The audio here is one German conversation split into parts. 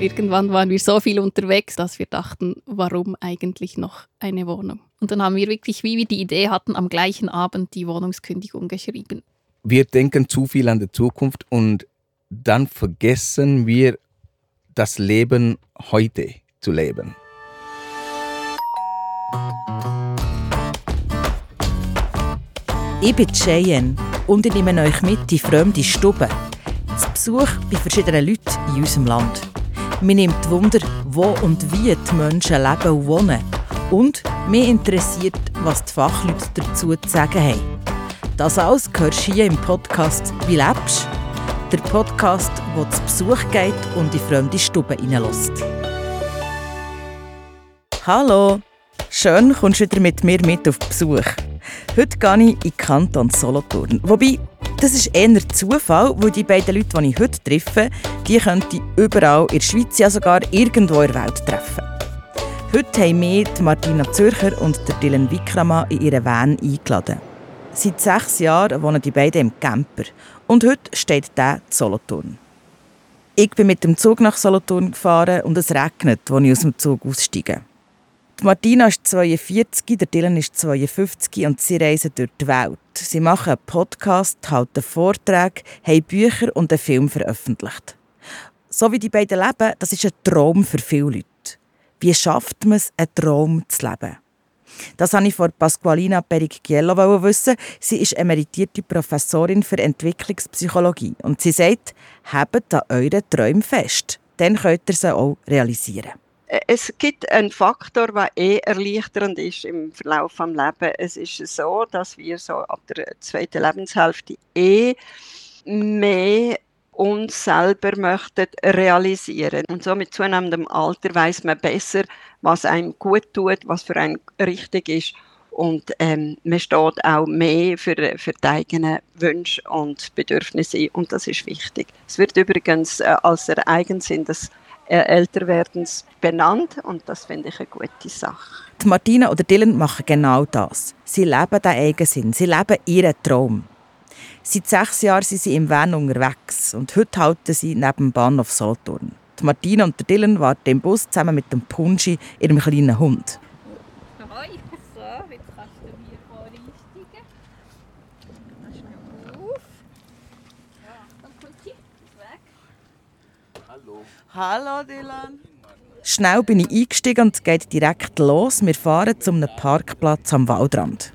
Irgendwann waren wir so viel unterwegs, dass wir dachten, warum eigentlich noch eine Wohnung? Und dann haben wir wirklich, wie wir die Idee hatten, am gleichen Abend die Wohnungskündigung geschrieben. Wir denken zu viel an die Zukunft und dann vergessen wir das Leben heute zu leben. Ich bin Cheyenne und ich nehme euch mit in die fremde Stube. Zu Besuch bei verschiedenen Leuten in unserem Land. Mir nimmt Wunder, wo und wie die Menschen leben und wohnen. Und mich interessiert, was die Fachleute dazu zu sagen haben. Das alles hörst du hier im Podcast «Wie lebst?», der Podcast, wo zu Besuch geht und in fremde Stube hineinlässt. Hallo, schön kommst du wieder mit mir mit auf Besuch. Heute gehe ich in Kanton Solothurn. Wobei, das ist eher Zufall, weil die beiden Leute, die ich heute treffe, die könnte überall in der Schweiz, ja sogar irgendwo in der Welt treffen. Heute haben wir Martina Zürcher und Dylan Wikrama in ihren Van eingeladen. Seit sechs Jahren wohnen die beiden im Camper und heute steht der in Solothurn. Ich bin mit dem Zug nach Solothurn gefahren und es regnet, als ich aus dem Zug aussteige. Martina ist 42, der Dylan ist 52 und sie reisen durch die Welt. Sie machen einen Podcast, halten Vorträge, haben Bücher und einen Film veröffentlicht. So wie die beiden leben, das ist ein Traum für viele Leute. Wie schafft man es, einen Traum zu leben? Das wollte ich von Pasqualina Pericchiello wissen. Sie ist emeritierte Professorin für Entwicklungspsychologie und sie sagt, habt an euren Träumen fest. Dann könnt ihr sie auch realisieren. Es gibt einen Faktor, der eh erleichternd ist im Verlauf des Lebens. Es ist so, dass wir so ab der zweiten Lebenshälfte eh mehr uns selber möchten realisieren. Und so mit zunehmendem Alter weiß man besser, was einem gut tut, was für einen richtig ist. Und ähm, man steht auch mehr für, für die eigenen Wünsche und Bedürfnisse und das ist wichtig. Es wird übrigens äh, als der Eigensinn des äh, Älterwerdens benannt und das finde ich eine gute Sache. Die Martina oder Dylan machen genau das. Sie leben den Eigensinn, sie leben ihren Traum. Seit sechs Jahren sind sie im Van unterwegs und heute halten sie neben dem Bahnhof Solothurn. Die Martina und Dylan warten im Bus zusammen mit dem Punchi, ihrem kleinen Hund. Ahoi, so, jetzt kannst du hier vorne einsteigen. Pass auf. Ja, dann Punchi, weg. Hallo. Dylan. Schnell bin ich eingestiegen und es geht direkt los. Wir fahren zu einem Parkplatz am Waldrand.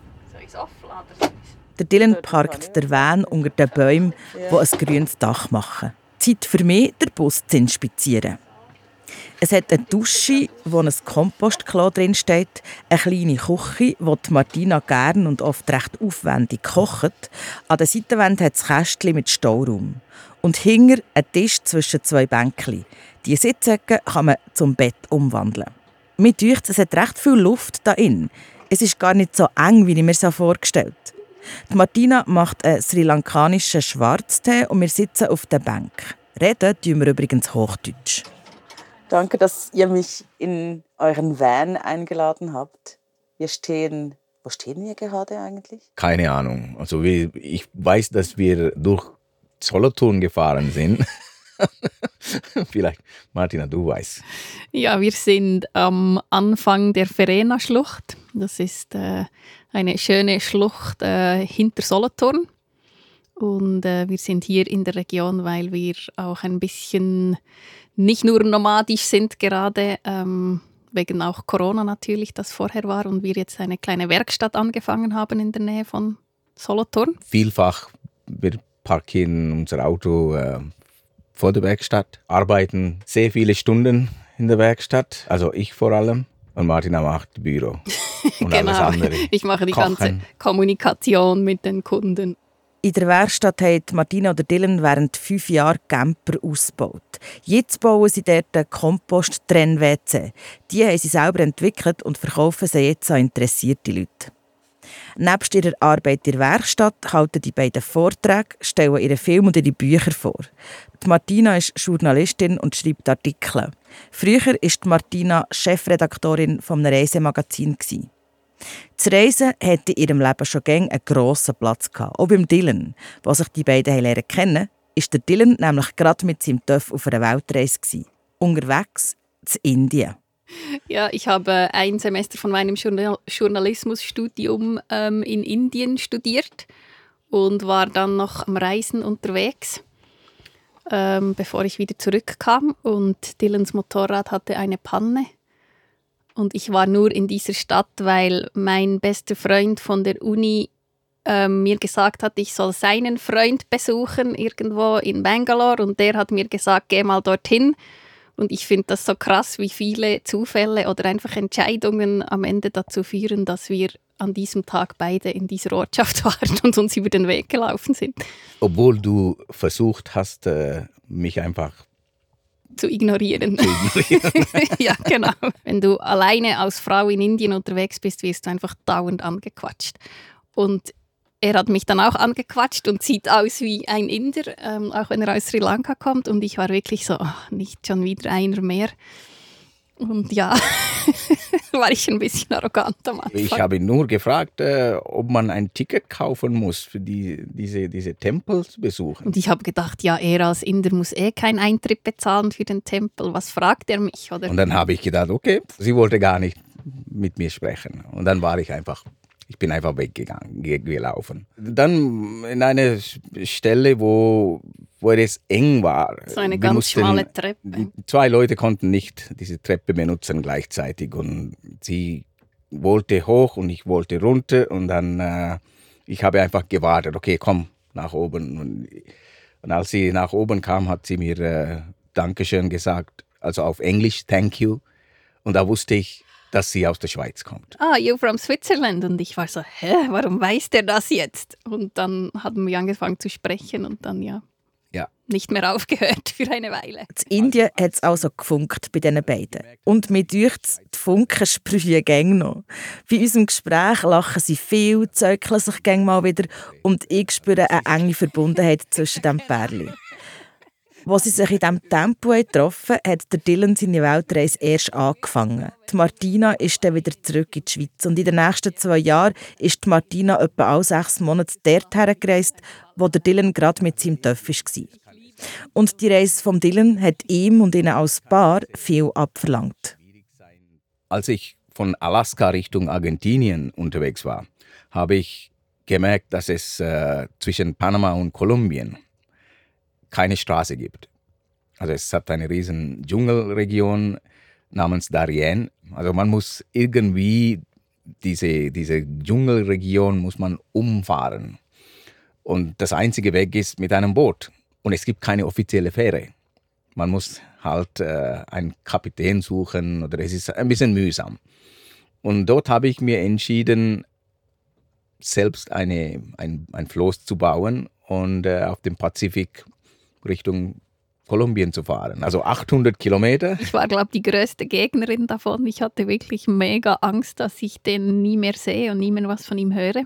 Der Dylan parkt der Van unter den Bäumen, die ein grünes Dach machen. Zeit für mich, den Bus zu inspizieren. Es hat eine Dusche, wo ein Kompostklo drin steht, eine kleine Küche, wo die Martina gern und oft recht aufwendig kocht. An der Seitenwand hat es Kästchen mit Stauraum. Und hinter ein Tisch zwischen zwei Bänkchen. Die Sitzecke kann man zum Bett umwandeln. Mir dünkt, es hat recht viel Luft da in. Es ist gar nicht so eng, wie ich mir es vorgestellt habe. Die Martina macht einen sri lankanischen Schwarztee und wir sitzen auf der Bank. Reden tun wir übrigens Hochdeutsch. Danke, dass ihr mich in euren Van eingeladen habt. Wir stehen, wo stehen wir gerade eigentlich? Keine Ahnung. Also ich weiß, dass wir durch Solothurn gefahren sind. Vielleicht, Martina, du weißt. Ja, wir sind am Anfang der Verena-Schlucht. Das ist äh, eine schöne Schlucht äh, hinter Solothurn. Und äh, wir sind hier in der Region, weil wir auch ein bisschen nicht nur nomadisch sind gerade, ähm, wegen auch Corona natürlich, das vorher war, und wir jetzt eine kleine Werkstatt angefangen haben in der Nähe von Solothurn. Vielfach, wir parkieren unser Auto äh, vor der Werkstatt, arbeiten sehr viele Stunden in der Werkstatt, also ich vor allem. Und Martina macht Büro und alles genau. andere. Ich mache die Kochen. ganze Kommunikation mit den Kunden. In der Werkstatt hat Martina oder Dylan während fünf Jahren Camper ausgebaut. Jetzt bauen sie dort einen Kompost-Trenn-WC. Die haben sie selber entwickelt und verkaufen sie jetzt an interessierte Leute. Nebst ihrer Arbeit in der Werkstatt halten die beiden Vorträge, stellen ihre Filme und ihre Bücher vor. Die Martina ist Journalistin und schreibt Artikel. Früher war Martina Chefredaktorin vom Reisemagazin. Das Reisen hatte in ihrem Leben schon gäng einen grossen Platz gehabt. Auch beim Dylan, wo sich die beiden lernen kennen, ist der Dylan nämlich gerade mit seinem Töff auf einer Weltreise gewesen. unterwegs zu Indien. Ja, ich habe ein Semester von meinem Journal Journalismusstudium ähm, in Indien studiert und war dann noch am Reisen unterwegs, ähm, bevor ich wieder zurückkam. Und Dylans Motorrad hatte eine Panne. Und ich war nur in dieser Stadt, weil mein bester Freund von der Uni ähm, mir gesagt hat, ich soll seinen Freund besuchen irgendwo in Bangalore. Und der hat mir gesagt, geh mal dorthin. Und ich finde das so krass, wie viele Zufälle oder einfach Entscheidungen am Ende dazu führen, dass wir an diesem Tag beide in dieser Ortschaft waren und uns über den Weg gelaufen sind. Obwohl du versucht hast, äh, mich einfach zu ignorieren. zu ignorieren. ja, genau. Wenn du alleine als Frau in Indien unterwegs bist, wirst du einfach dauernd angequatscht. Und er hat mich dann auch angequatscht und sieht aus wie ein Inder, ähm, auch wenn er aus Sri Lanka kommt. Und ich war wirklich so, oh, nicht schon wieder einer mehr. Und ja, war ich ein bisschen arrogant am Anfang. Ich habe ihn nur gefragt, äh, ob man ein Ticket kaufen muss für die, diese, diese Tempel zu besuchen. Und ich habe gedacht, ja, er als Inder muss eh keinen Eintritt bezahlen für den Tempel. Was fragt er mich? Oder? Und dann habe ich gedacht, okay, sie wollte gar nicht mit mir sprechen. Und dann war ich einfach, ich bin einfach weggegangen, ge- gelaufen. Dann in eine Stelle, wo, wo es eng war. so eine Wir ganz mussten- schmale Treppe. Zwei Leute konnten nicht diese Treppe benutzen gleichzeitig und sie wollte hoch und ich wollte runter und dann äh, ich habe einfach gewartet, okay, komm nach oben und, und als sie nach oben kam, hat sie mir äh, Dankeschön gesagt, also auf Englisch, thank you und da wusste ich, dass sie aus der Schweiz kommt. ah, you from Switzerland? Und ich war so, hä, warum weiß der das jetzt? Und dann haben wir angefangen zu sprechen und dann ja, Ja. nicht mehr aufgehört für eine Weile. In Indien hat es also gefunkt bei diesen beiden. Und mir dürft die Funken sprühen gäng noch. Bei unserem Gespräch lachen sie viel, zöckeln sich gäng mal wieder und ich spüre eine enge Verbundenheit zwischen dem Pärchen. Als sie sich in diesem Tempo getroffen hat der Dylan seine Weltreise erst angefangen. Die Martina ist dann wieder zurück in die Schweiz. Und in den nächsten zwei Jahren ist die Martina etwa alle sechs Monate dort hergereist, wo der Dylan gerade mit seinem Töff war. Und die Reise von Dylan hat ihm und ihnen als Paar viel abverlangt. Als ich von Alaska Richtung Argentinien unterwegs war, habe ich gemerkt, dass es äh, zwischen Panama und Kolumbien keine Straße gibt. Also es hat eine riesen Dschungelregion namens Darien. Also man muss irgendwie diese, diese Dschungelregion muss man umfahren. Und das einzige Weg ist mit einem Boot. Und es gibt keine offizielle Fähre. Man muss halt äh, einen Kapitän suchen oder es ist ein bisschen mühsam. Und dort habe ich mir entschieden, selbst eine, ein, ein Floß zu bauen und äh, auf dem Pazifik Richtung Kolumbien zu fahren. Also 800 Kilometer. Ich war, glaube ich, die größte Gegnerin davon. Ich hatte wirklich mega Angst, dass ich den nie mehr sehe und nie mehr was von ihm höre.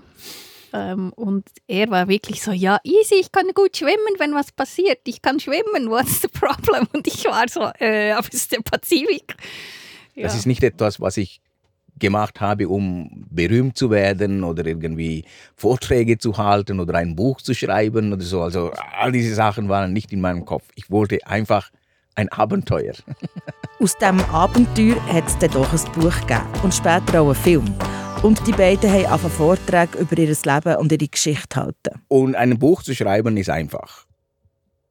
Ähm, und er war wirklich so, ja, easy, ich kann gut schwimmen, wenn was passiert. Ich kann schwimmen, what's the problem? Und ich war so, äh, aber es ist der Pazifik. Ja. Das ist nicht etwas, was ich gemacht habe, um berühmt zu werden oder irgendwie Vorträge zu halten oder ein Buch zu schreiben oder so. Also all diese Sachen waren nicht in meinem Kopf. Ich wollte einfach ein Abenteuer. Aus diesem Abenteuer hat es dann doch ein Buch gegeben und später auch einen Film. Und die beiden haben angefangen Vorträge über ihr Leben und ihre Geschichte halten. Und ein Buch zu schreiben ist einfach.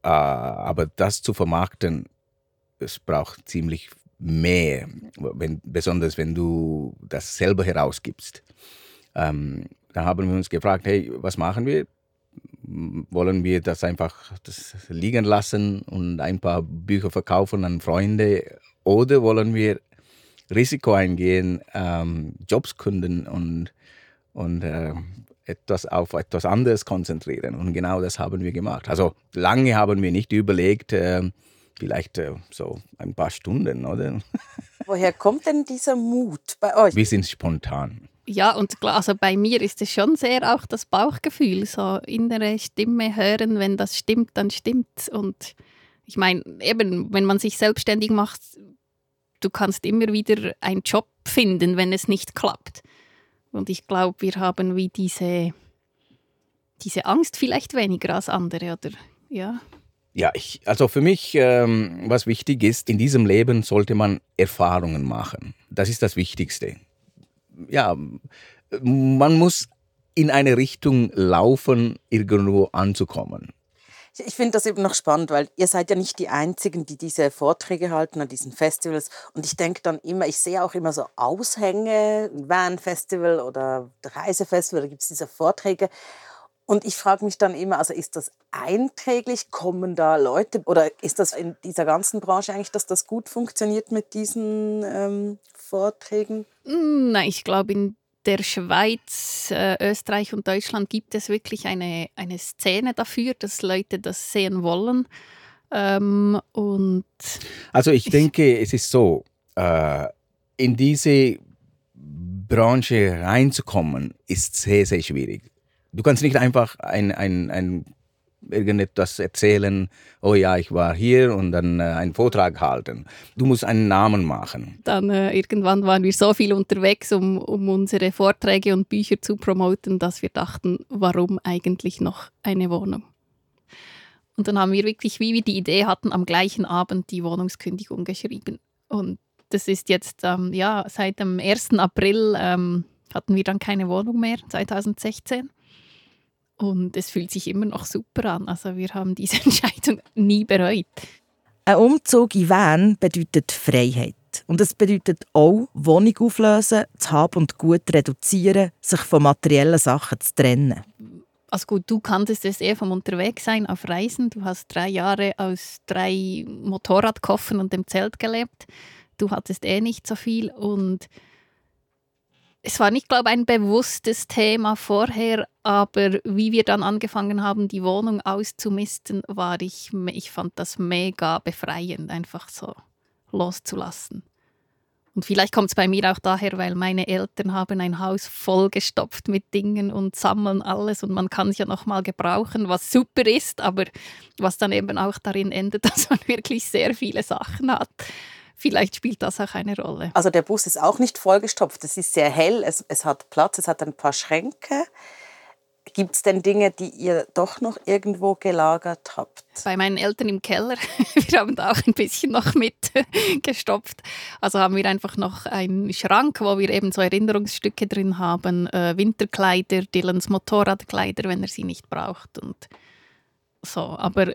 Äh, aber das zu vermarkten, es braucht ziemlich mehr, wenn, besonders wenn du das selber herausgibst. Ähm, da haben wir uns gefragt, hey, was machen wir? Wollen wir das einfach das liegen lassen und ein paar Bücher verkaufen an Freunde? Oder wollen wir Risiko eingehen, ähm, Jobs künden und, und äh, etwas auf etwas anderes konzentrieren. Und genau das haben wir gemacht. Also lange haben wir nicht überlegt, äh, vielleicht äh, so ein paar Stunden, oder? Woher kommt denn dieser Mut bei euch? Wir sind spontan. Ja, und klar, also bei mir ist es schon sehr auch das Bauchgefühl, so innere Stimme hören, wenn das stimmt, dann stimmt's. Und ich meine, eben, wenn man sich selbstständig macht, du kannst immer wieder einen Job finden, wenn es nicht klappt. Und ich glaube, wir haben wie diese, diese Angst vielleicht weniger als andere, oder? Ja. Ja, ich, also für mich, ähm, was wichtig ist, in diesem Leben sollte man Erfahrungen machen. Das ist das Wichtigste. Ja, man muss in eine Richtung laufen, irgendwo anzukommen. Ich finde das eben noch spannend, weil ihr seid ja nicht die Einzigen, die diese Vorträge halten an diesen Festivals. Und ich denke dann immer, ich sehe auch immer so Aushänge, Van-Festival oder Reisefestival, da gibt es diese Vorträge. Und ich frage mich dann immer, also ist das einträglich? Kommen da Leute oder ist das in dieser ganzen Branche eigentlich, dass das gut funktioniert mit diesen ähm, Vorträgen? Nein, ich glaube, in der Schweiz, äh, Österreich und Deutschland gibt es wirklich eine, eine Szene dafür, dass Leute das sehen wollen. Ähm, und also ich denke, es ist so, äh, in diese Branche reinzukommen, ist sehr, sehr schwierig. Du kannst nicht einfach ein, ein, ein irgendetwas erzählen, oh ja, ich war hier und dann äh, einen Vortrag halten. Du musst einen Namen machen. Dann äh, irgendwann waren wir so viel unterwegs, um, um unsere Vorträge und Bücher zu promoten, dass wir dachten, warum eigentlich noch eine Wohnung? Und dann haben wir wirklich, wie wir die Idee hatten, am gleichen Abend die Wohnungskündigung geschrieben. Und das ist jetzt, ähm, ja, seit dem 1. April ähm, hatten wir dann keine Wohnung mehr, 2016. Und es fühlt sich immer noch super an. Also wir haben diese Entscheidung nie bereut. Ein Umzug in Van bedeutet Freiheit. Und es bedeutet auch, Wohnung auflösen, das Hab und Gut reduzieren, sich von materiellen Sachen zu trennen. Also gut, du kanntest es eher vom Unterwegssein auf Reisen. Du hast drei Jahre aus drei Motorradkoffern und dem Zelt gelebt. Du hattest eh nicht so viel und es war nicht, glaube ich, ein bewusstes Thema vorher, aber wie wir dann angefangen haben, die Wohnung auszumisten, war ich, ich fand das mega befreiend, einfach so loszulassen. Und vielleicht kommt es bei mir auch daher, weil meine Eltern haben ein Haus vollgestopft mit Dingen und sammeln alles und man kann es ja noch mal gebrauchen, was super ist, aber was dann eben auch darin endet, dass man wirklich sehr viele Sachen hat. Vielleicht spielt das auch eine Rolle. Also der Bus ist auch nicht vollgestopft. Es ist sehr hell, es, es hat Platz, es hat ein paar Schränke. Gibt es denn Dinge, die ihr doch noch irgendwo gelagert habt? Bei meinen Eltern im Keller. Wir haben da auch ein bisschen noch mitgestopft. Also haben wir einfach noch einen Schrank, wo wir eben so Erinnerungsstücke drin haben. Äh, Winterkleider, Dylans Motorradkleider, wenn er sie nicht braucht. Und so. Aber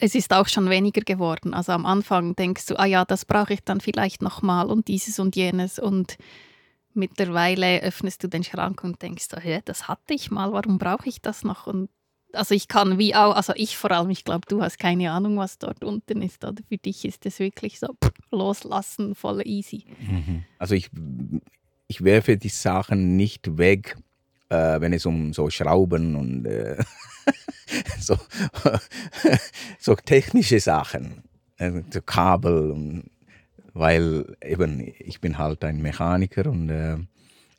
es ist auch schon weniger geworden. Also am Anfang denkst du, ah ja, das brauche ich dann vielleicht nochmal und dieses und jenes. Und mittlerweile öffnest du den Schrank und denkst, oh, ja, das hatte ich mal, warum brauche ich das noch? Und also ich kann wie auch, also ich vor allem, ich glaube, du hast keine Ahnung, was dort unten ist. Oder für dich ist es wirklich so pff, loslassen, voll easy. Mhm. Also ich, ich werfe die Sachen nicht weg, äh, wenn es um so Schrauben und äh, so, so technische Sachen, äh, so Kabel, und, weil eben ich bin halt ein Mechaniker und äh,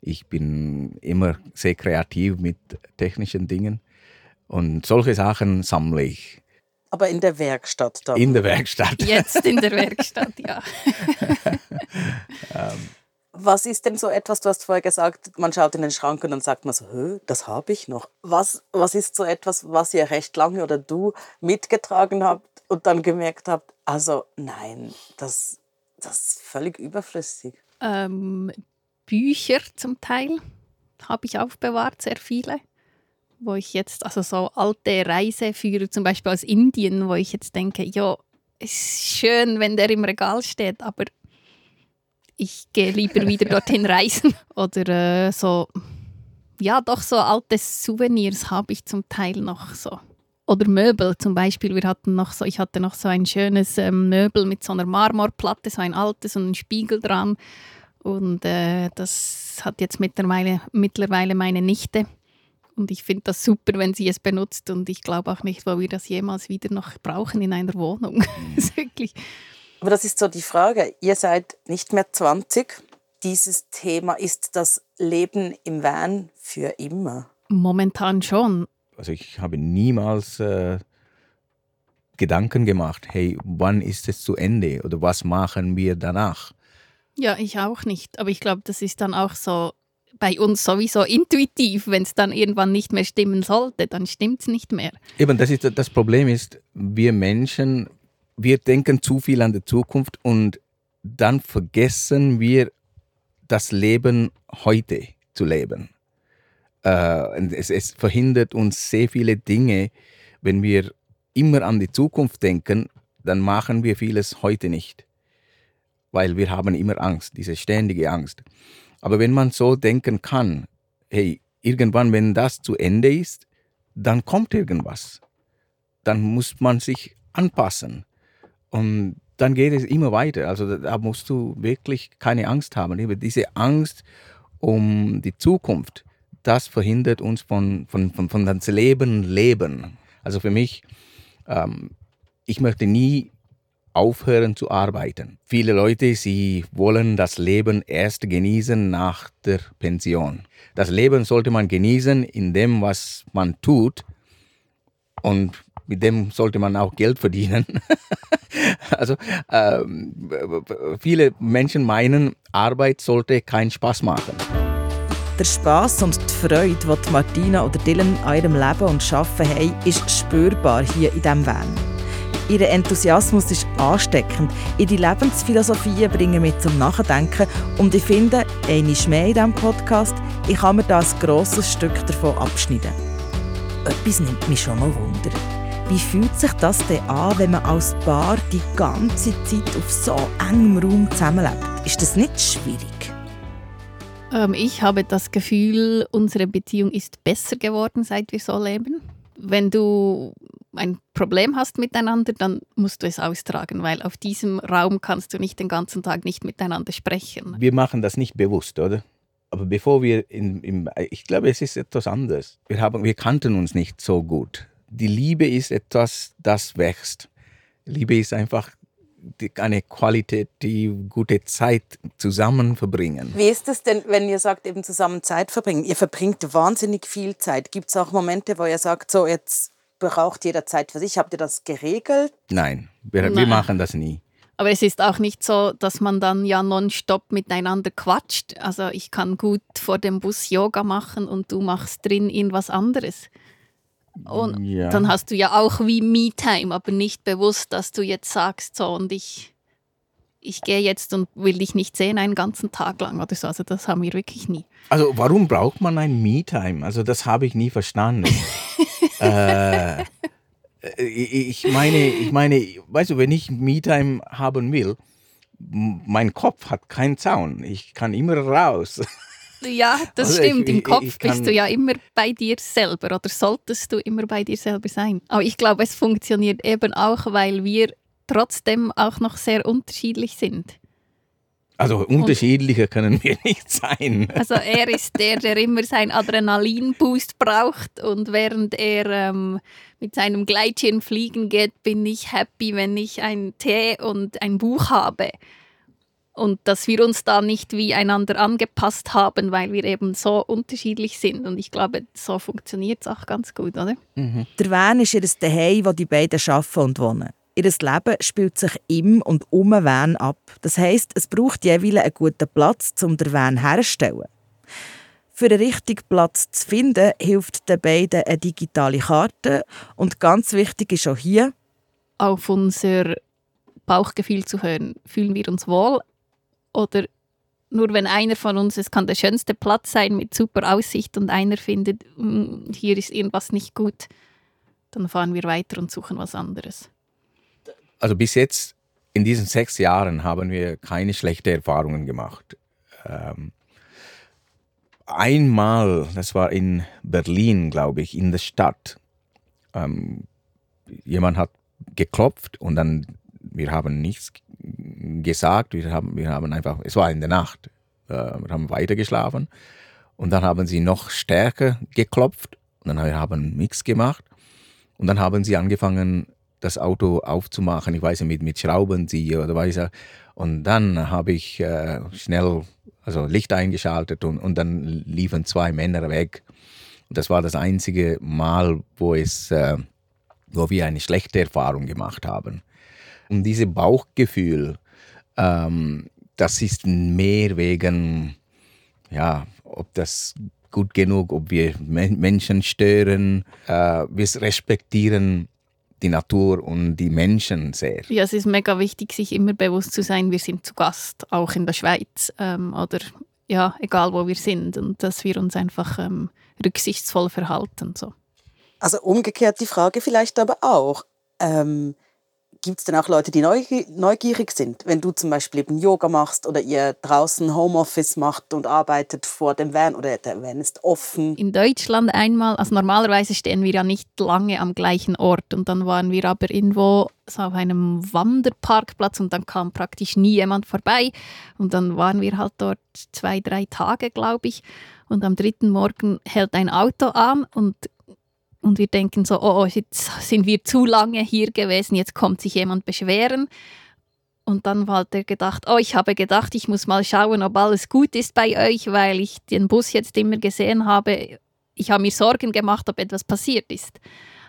ich bin immer sehr kreativ mit technischen Dingen und solche Sachen sammle ich. Aber in der Werkstatt dann? In der Werkstatt. Jetzt in der Werkstatt, ja. ähm, was ist denn so etwas, du hast vorher gesagt, man schaut in den Schrank und dann sagt man so, das habe ich noch. Was, was ist so etwas, was ihr recht lange oder du mitgetragen habt und dann gemerkt habt, also nein, das, das ist völlig überflüssig? Ähm, Bücher zum Teil habe ich aufbewahrt, sehr viele. Wo ich jetzt, also so alte Reiseführer, zum Beispiel aus Indien, wo ich jetzt denke, ja, es ist schön, wenn der im Regal steht, aber ich gehe lieber wieder dorthin reisen. Oder äh, so, ja, doch so alte Souvenirs habe ich zum Teil noch so. Oder Möbel zum Beispiel. Wir hatten noch so, ich hatte noch so ein schönes ähm, Möbel mit so einer Marmorplatte, so ein altes und ein Spiegel dran. Und äh, das hat jetzt mittlerweile, mittlerweile meine Nichte. Und ich finde das super, wenn sie es benutzt. Und ich glaube auch nicht, wo wir das jemals wieder noch brauchen in einer Wohnung. das ist wirklich aber das ist so die Frage. Ihr seid nicht mehr 20. Dieses Thema ist das Leben im Van für immer. Momentan schon. Also ich habe niemals äh, Gedanken gemacht, hey, wann ist es zu Ende oder was machen wir danach? Ja, ich auch nicht. Aber ich glaube, das ist dann auch so, bei uns sowieso intuitiv. Wenn es dann irgendwann nicht mehr stimmen sollte, dann stimmt es nicht mehr. Eben, das, ist, das Problem ist, wir Menschen, wir denken zu viel an die Zukunft und dann vergessen wir das Leben heute zu leben. Äh, es, es verhindert uns sehr viele Dinge, wenn wir immer an die Zukunft denken, dann machen wir vieles heute nicht. Weil wir haben immer Angst, diese ständige Angst. Aber wenn man so denken kann, hey, irgendwann, wenn das zu Ende ist, dann kommt irgendwas. Dann muss man sich anpassen. Und dann geht es immer weiter. Also da musst du wirklich keine Angst haben. Diese Angst um die Zukunft, das verhindert uns von, von, von, von das Leben leben. Also für mich, ähm, ich möchte nie aufhören zu arbeiten. Viele Leute, sie wollen das Leben erst genießen nach der Pension. Das Leben sollte man genießen in dem, was man tut und mit dem sollte man auch Geld verdienen. also ähm, viele Menschen meinen, Arbeit sollte keinen Spaß machen. Der Spaß und die Freude, die Martina oder Dylan an ihrem Leben und Arbeiten haben, ist spürbar hier in diesem Van. Ihr Enthusiasmus ist ansteckend. Ihre Lebensphilosophie bringen mich zum Nachdenken und ich finde, eine mehr in diesem Podcast, ich kann mir da ein grosses Stück davon abschneiden. Etwas nimmt mich schon mal Wunder. Wie fühlt sich das denn an, wenn man als Paar die ganze Zeit auf so engem Raum zusammenlebt? Ist das nicht schwierig? Ähm, ich habe das Gefühl, unsere Beziehung ist besser geworden, seit wir so leben. Wenn du ein Problem hast miteinander, dann musst du es austragen, weil auf diesem Raum kannst du nicht den ganzen Tag nicht miteinander sprechen. Wir machen das nicht bewusst, oder? Aber bevor wir in, im, ich glaube, es ist etwas anderes. Wir, haben, wir kannten uns nicht so gut. Die Liebe ist etwas, das wächst. Liebe ist einfach eine Qualität, die gute Zeit zusammen verbringen. Wie ist es denn, wenn ihr sagt, eben zusammen Zeit verbringen? Ihr verbringt wahnsinnig viel Zeit. Gibt es auch Momente, wo ihr sagt, so jetzt braucht jeder Zeit für sich. Habt ihr das geregelt? Nein, wir, Nein. wir machen das nie. Aber es ist auch nicht so, dass man dann ja nonstop miteinander quatscht. Also ich kann gut vor dem Bus Yoga machen und du machst drin irgendwas anderes. Und ja. dann hast du ja auch wie Me-Time, aber nicht bewusst, dass du jetzt sagst, so und ich, ich gehe jetzt und will dich nicht sehen einen ganzen Tag lang oder so. Also das haben wir wirklich nie. Also warum braucht man ein Me-Time? Also das habe ich nie verstanden. äh, ich meine, ich meine, weißt du, wenn ich Me-Time haben will, mein Kopf hat keinen Zaun. Ich kann immer raus. Ja, das also stimmt. Ich, Im Kopf ich, ich bist du ja immer bei dir selber oder solltest du immer bei dir selber sein. Aber ich glaube, es funktioniert eben auch, weil wir trotzdem auch noch sehr unterschiedlich sind. Also unterschiedlicher können wir nicht sein. Also er ist der, der immer seinen Adrenalinboost braucht und während er ähm, mit seinem Gleitschirm fliegen geht, bin ich happy, wenn ich einen Tee und ein Buch habe. Und dass wir uns da nicht wie einander angepasst haben, weil wir eben so unterschiedlich sind. Und ich glaube, so funktioniert es auch ganz gut, oder? Mhm. Der Van ist ihr Zuhause, wo die beiden arbeiten und wohnen. Ihr Leben spielt sich im und um den Van ab. Das heisst, es braucht jeweils einen guten Platz, um den Van herzustellen. Für den richtigen Platz zu finden, hilft den beiden eine digitale Karte. Und ganz wichtig ist auch hier, auf unser Bauchgefühl zu hören. Fühlen wir uns wohl? Oder nur wenn einer von uns, es kann der schönste Platz sein mit super Aussicht und einer findet, mm, hier ist irgendwas nicht gut, dann fahren wir weiter und suchen was anderes also bis jetzt in diesen sechs Jahren haben wir keine schlechten Erfahrungen gemacht. Ähm, einmal, das war in Berlin, glaube ich, in der Stadt. Ähm, jemand hat geklopft und dann, wir haben nichts gesagt, wir haben, wir haben einfach, es war in der Nacht, äh, wir haben weitergeschlafen und dann haben sie noch stärker geklopft und dann haben wir nichts gemacht und dann haben sie angefangen, das Auto aufzumachen. Ich weiß nicht, mit, mit Schraubenzieher oder weiß Und dann habe ich äh, schnell also Licht eingeschaltet und, und dann liefen zwei Männer weg. Und das war das einzige Mal, wo, es, äh, wo wir eine schlechte Erfahrung gemacht haben. Und dieses Bauchgefühl, ähm, das ist mehr wegen ja, ob das gut genug, ob wir Menschen stören. Äh, wir respektieren die Natur und die Menschen sehr. Ja, es ist mega wichtig, sich immer bewusst zu sein, wir sind zu Gast, auch in der Schweiz ähm, oder ja, egal wo wir sind und dass wir uns einfach ähm, rücksichtsvoll verhalten. So. Also umgekehrt die Frage vielleicht aber auch, ähm, gibt es denn auch Leute, die neugierig sind? Wenn du zum Beispiel eben Yoga machst oder ihr draußen Homeoffice macht und arbeitet vor dem Van oder der Van ist offen? In Deutschland einmal, also normalerweise stehen wir ja nicht lange am gleichen Ort und dann waren wir aber irgendwo so auf einem Wanderparkplatz und dann kam praktisch nie jemand vorbei und dann waren wir halt dort zwei, drei Tage, glaube ich. Und am dritten Morgen hält ein Auto an und und wir denken so, oh, oh, jetzt sind wir zu lange hier gewesen, jetzt kommt sich jemand beschweren. Und dann hat er gedacht, oh, ich habe gedacht, ich muss mal schauen, ob alles gut ist bei euch, weil ich den Bus jetzt immer gesehen habe. Ich habe mir Sorgen gemacht, ob etwas passiert ist.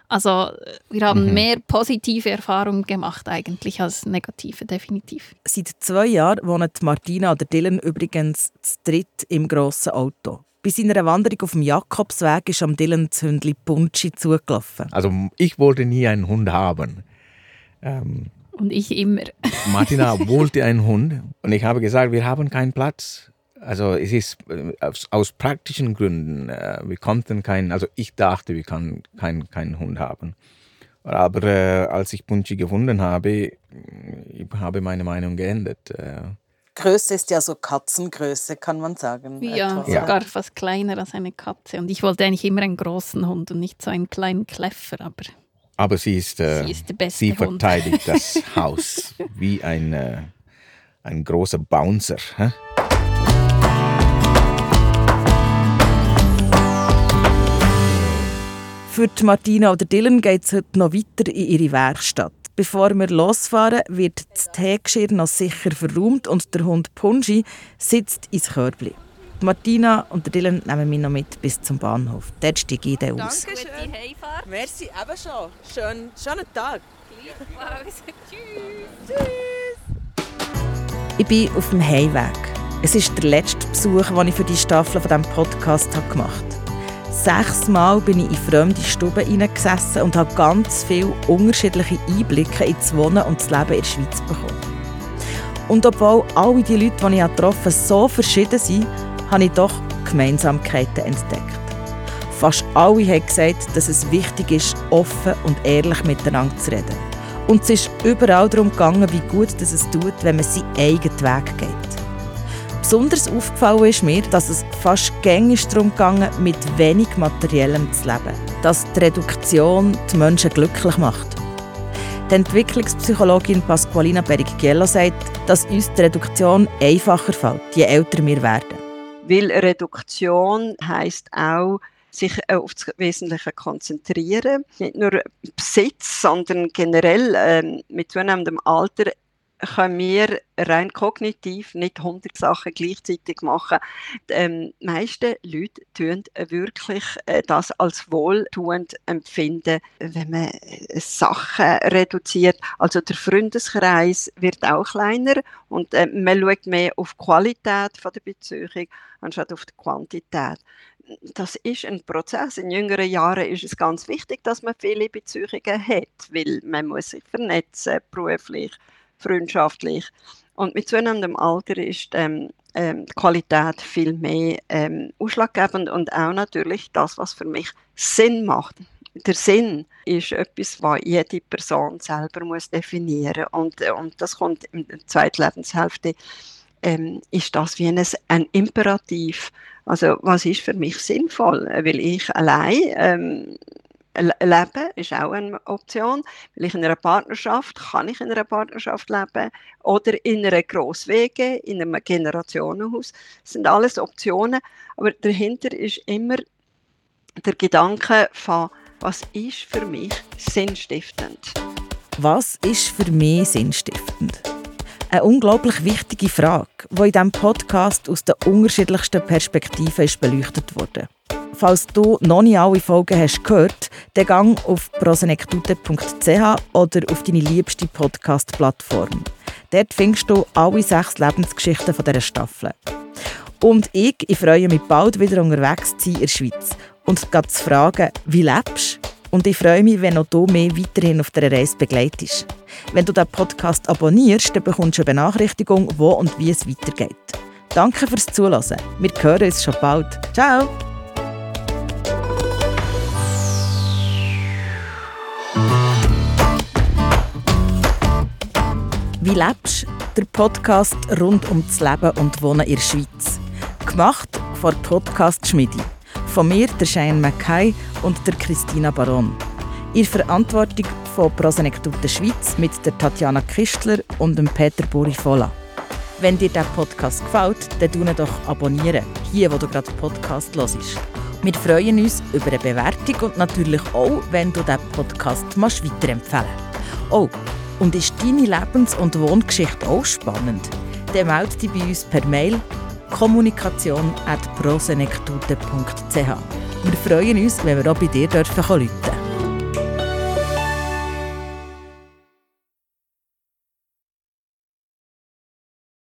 Also wir haben mhm. mehr positive Erfahrungen gemacht eigentlich als negative, definitiv. Seit zwei Jahren wohnen Martina oder Dylan übrigens zu dritt im grossen Auto. Bei seiner Wanderung auf dem Jakobsweg ist am Dylan das Hündli Punschi zugelaufen. Also ich wollte nie einen Hund haben. Ähm, und ich immer. Martina wollte einen Hund und ich habe gesagt, wir haben keinen Platz. Also es ist äh, aus, aus praktischen Gründen, äh, wir konnten keinen, also ich dachte, wir können keinen kein Hund haben. Aber äh, als ich Punschi gefunden habe, ich habe meine Meinung geändert. Äh, Größe ist ja so Katzengröße, kann man sagen. Ja, Etwas. sogar fast kleiner als eine Katze. Und ich wollte eigentlich immer einen großen Hund und nicht so einen kleinen Kläffer, aber. Aber sie ist, äh, sie, ist der beste sie verteidigt Hund. das Haus wie ein, äh, ein großer Bouncer. Hä? Für die Martina oder Dylan geht es heute noch weiter in ihre Werkstatt. Bevor wir losfahren, wird das Teegeschirr noch sicher verräumt und der Hund Punji sitzt ins Körbli. Martina und Dylan nehmen mich noch mit bis zum Bahnhof. Dort steige ich dann aus. Danke schön. Merci, eben schon. Schön, schönen Tag. Tschüss. Ich bin auf dem Heimweg. Es ist der letzte Besuch, den ich für die Staffel von diesem Podcast gemacht habe. Sechsmal bin ich in fremde Stuben hineingesessen und habe ganz viele unterschiedliche Einblicke ins Wohnen und das Leben in der Schweiz bekommen. Und obwohl alle die Leute, die ich getroffen habe, so verschieden sind, habe ich doch Gemeinsamkeiten entdeckt. Fast alle haben gesagt, dass es wichtig ist, offen und ehrlich miteinander zu reden. Und es ist überall darum gegangen, wie gut es tut, wenn man seinen eigenen Weg geht. Besonders aufgefallen ist mir, dass es fast gängig darum ging, mit wenig Materiellem zu leben. Dass die Reduktion die Menschen glücklich macht. Die Entwicklungspsychologin Pasqualina Berighiello sagt, dass uns die Reduktion einfacher fällt, je älter wir werden. Weil Reduktion heisst auch, sich auf das Wesentliche konzentrieren. Nicht nur Besitz, sondern generell äh, mit zunehmendem Alter können wir rein kognitiv nicht 100 Sachen gleichzeitig machen. Ähm, die meisten Leute tun wirklich äh, das als wohltuend empfinden, wenn man äh, Sachen reduziert. Also der Freundeskreis wird auch kleiner und äh, man schaut mehr auf die Qualität von der Beziehung anstatt auf die Quantität das ist ein Prozess. In jüngeren Jahren ist es ganz wichtig, dass man viele Beziehungen hat, weil man muss sich vernetzen, beruflich, freundschaftlich. Und mit zunehmendem Alter ist ähm, ähm, die Qualität viel mehr ähm, ausschlaggebend und auch natürlich das, was für mich Sinn macht. Der Sinn ist etwas, was jede Person selber muss definieren und, und das kommt in der zweiten Lebenshälfte ähm, ist das wie ein, ein Imperativ. Also was ist für mich sinnvoll? Weil ich allein ähm, leben ist auch eine Option. Will ich in einer Partnerschaft, kann ich in einer Partnerschaft leben oder in einer Grosswege, in einem Generationenhaus. Das sind alles Optionen, aber dahinter ist immer der Gedanke von, was ist für mich sinnstiftend? Was ist für mich sinnstiftend? Eine unglaublich wichtige Frage, die in diesem Podcast aus den unterschiedlichsten Perspektiven ist beleuchtet wurde. Falls du noch nicht alle Folgen hast gehört, dann gang auf prosenektute.ch oder auf deine liebste Podcast-Plattform. Dort findest du alle sechs Lebensgeschichten dieser Staffel. Und ich, ich freue mich bald wieder unterwegs zu sein in der Schweiz und zu fragen, wie lebst? Und ich freue mich, wenn auch du mich weiterhin auf dieser Reise begleitest. Wenn du den Podcast abonnierst, dann bekommst du eine Benachrichtigung, wo und wie es weitergeht. Danke fürs Zuhören. Wir hören uns schon bald. Ciao! Wie lebst? Der Podcast rund um das Leben und Wohnen in der Schweiz. Gemacht von Podcast Schmidi. Von mir, der Cheyenne Mackay und der Christina Baron. In Verantwortung von Prosenektute Schweiz mit der Tatjana Kistler und dem Peter Burifola. Wenn dir der Podcast gefällt, dann doch abonnieren, hier wo du gerade den Podcast hörst. Wir freuen uns über eine Bewertung und natürlich auch, wenn du diesen Podcast weiterempfehlen Oh, und ist deine Lebens- und Wohngeschichte auch spannend? Dann melde dich bei uns per Mail kommunikation.prosenektute.ch. Wir freuen uns, wenn wir auch bei dir rufen dürfen.